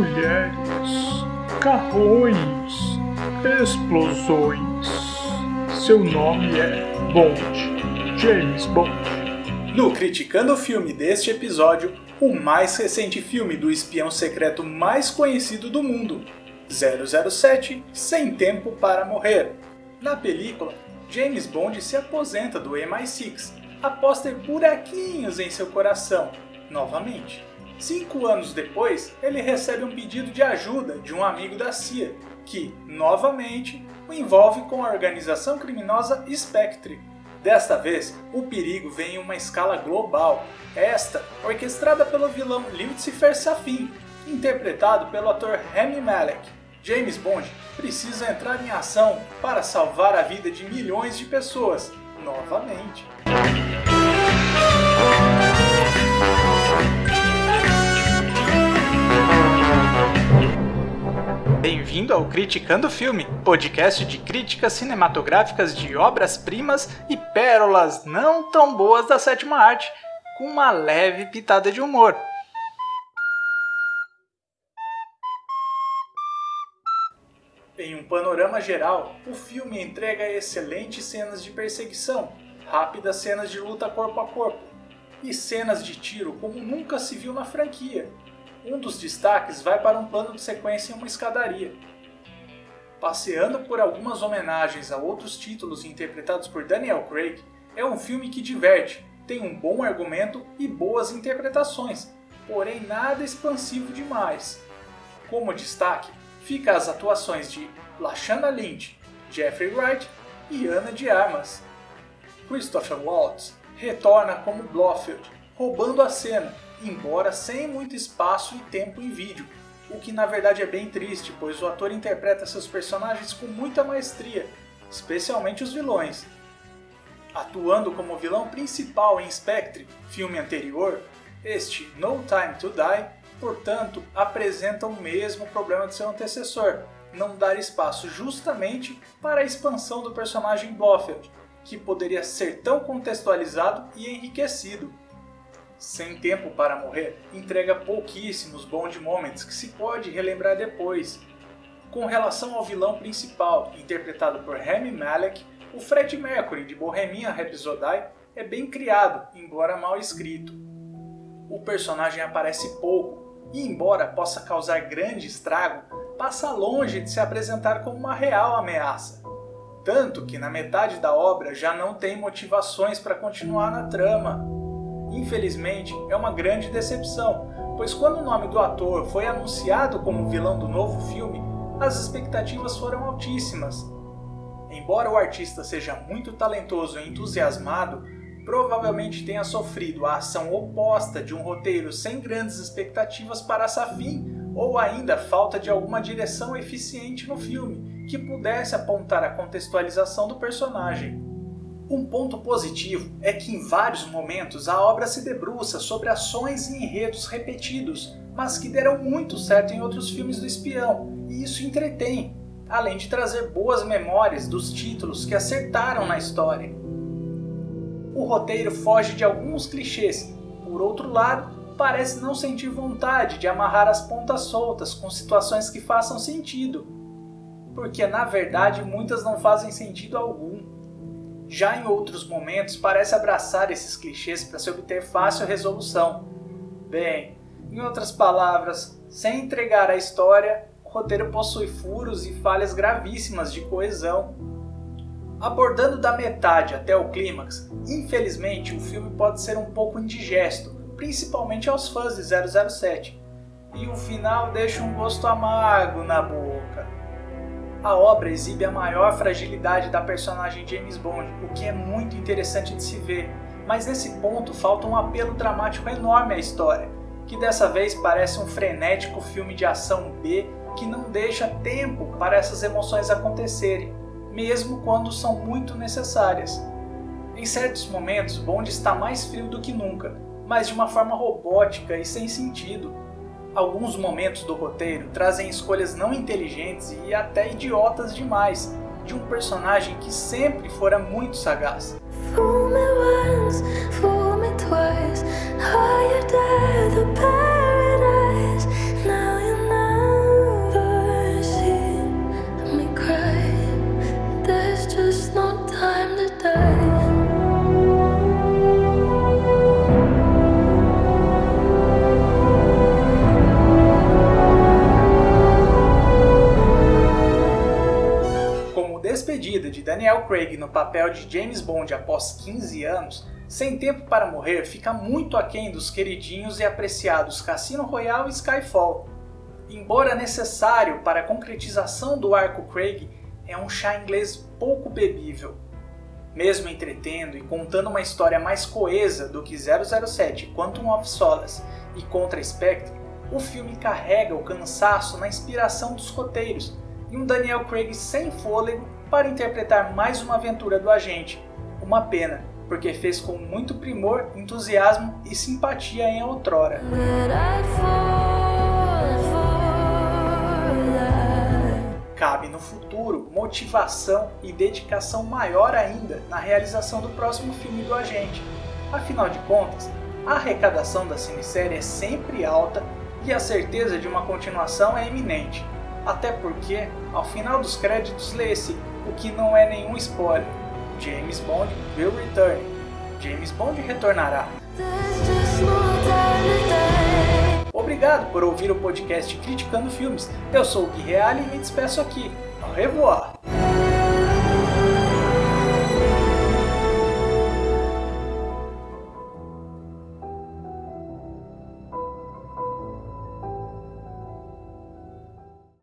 mulheres, carrões, explosões. Seu nome é Bond, James Bond. No Criticando o Filme deste episódio, o mais recente filme do espião secreto mais conhecido do mundo, 007 Sem Tempo para Morrer. Na película, James Bond se aposenta do MI6 após ter buraquinhos em seu coração, novamente. Cinco anos depois, ele recebe um pedido de ajuda de um amigo da CIA, que, novamente, o envolve com a organização criminosa Spectre. Desta vez, o perigo vem em uma escala global, esta orquestrada pelo vilão Lucifer Safin, interpretado pelo ator Rami Malek. James Bond precisa entrar em ação para salvar a vida de milhões de pessoas, novamente. Bem-vindo ao Criticando Filme, podcast de críticas cinematográficas de obras-primas e pérolas não tão boas da sétima arte, com uma leve pitada de humor. Em um panorama geral, o filme entrega excelentes cenas de perseguição, rápidas cenas de luta corpo a corpo e cenas de tiro como nunca se viu na franquia. Um dos destaques vai para um plano de sequência em uma escadaria. Passeando por algumas homenagens a outros títulos interpretados por Daniel Craig, é um filme que diverte, tem um bom argumento e boas interpretações, porém nada expansivo demais. Como destaque, fica as atuações de Lashana Lynch, Jeffrey Wright e Ana de Armas. Christopher Waltz retorna como Blofeld, roubando a cena, embora sem muito espaço e tempo em vídeo, o que na verdade é bem triste, pois o ator interpreta seus personagens com muita maestria, especialmente os vilões. Atuando como vilão principal em Spectre, filme anterior, este No Time to Die, portanto, apresenta o mesmo problema de seu antecessor, não dar espaço justamente para a expansão do personagem Blofeld, que poderia ser tão contextualizado e enriquecido. Sem Tempo para Morrer entrega pouquíssimos Bond Moments que se pode relembrar depois. Com relação ao vilão principal, interpretado por Rami Malek, o Fred Mercury de Bohemian Rhapsody é bem criado, embora mal escrito. O personagem aparece pouco e, embora possa causar grande estrago, passa longe de se apresentar como uma real ameaça. Tanto que na metade da obra já não tem motivações para continuar na trama. Infelizmente, é uma grande decepção, pois quando o nome do ator foi anunciado como vilão do novo filme, as expectativas foram altíssimas. Embora o artista seja muito talentoso e entusiasmado, provavelmente tenha sofrido a ação oposta de um roteiro sem grandes expectativas para Safin, ou ainda falta de alguma direção eficiente no filme que pudesse apontar a contextualização do personagem. Um ponto positivo é que em vários momentos a obra se debruça sobre ações e enredos repetidos, mas que deram muito certo em outros filmes do espião, e isso entretém, além de trazer boas memórias dos títulos que acertaram na história. O roteiro foge de alguns clichês, por outro lado, parece não sentir vontade de amarrar as pontas soltas com situações que façam sentido, porque na verdade muitas não fazem sentido algum. Já em outros momentos parece abraçar esses clichês para se obter fácil resolução. Bem, em outras palavras, sem entregar a história, o roteiro possui furos e falhas gravíssimas de coesão. Abordando da metade até o clímax, infelizmente o filme pode ser um pouco indigesto, principalmente aos fãs de 007, e o final deixa um gosto amargo na boca. A obra exibe a maior fragilidade da personagem James Bond, o que é muito interessante de se ver, mas nesse ponto falta um apelo dramático enorme à história, que dessa vez parece um frenético filme de ação B que não deixa tempo para essas emoções acontecerem, mesmo quando são muito necessárias. Em certos momentos, Bond está mais frio do que nunca, mas de uma forma robótica e sem sentido, Alguns momentos do roteiro trazem escolhas não inteligentes e até idiotas demais de um personagem que sempre fora muito sagaz. Daniel Craig no papel de James Bond após 15 anos, Sem Tempo para Morrer fica muito aquém dos queridinhos e apreciados Cassino Royale e Skyfall. Embora necessário para a concretização do arco Craig, é um chá inglês pouco bebível. Mesmo entretendo e contando uma história mais coesa do que 007 Quantum of Solace e Contra Spectre, o filme carrega o cansaço na inspiração dos roteiros e um Daniel Craig sem fôlego para interpretar mais uma aventura do agente. Uma pena, porque fez com muito primor, entusiasmo e simpatia em outrora. Cabe no futuro motivação e dedicação maior ainda na realização do próximo filme do agente. Afinal de contas, a arrecadação da cinesérie é sempre alta e a certeza de uma continuação é iminente. Até porque, ao final dos créditos, lê-se o que não é nenhum spoiler: James Bond will return. James Bond retornará. Obrigado por ouvir o podcast Criticando Filmes. Eu sou o Gui Reale e me despeço aqui. Au revoir!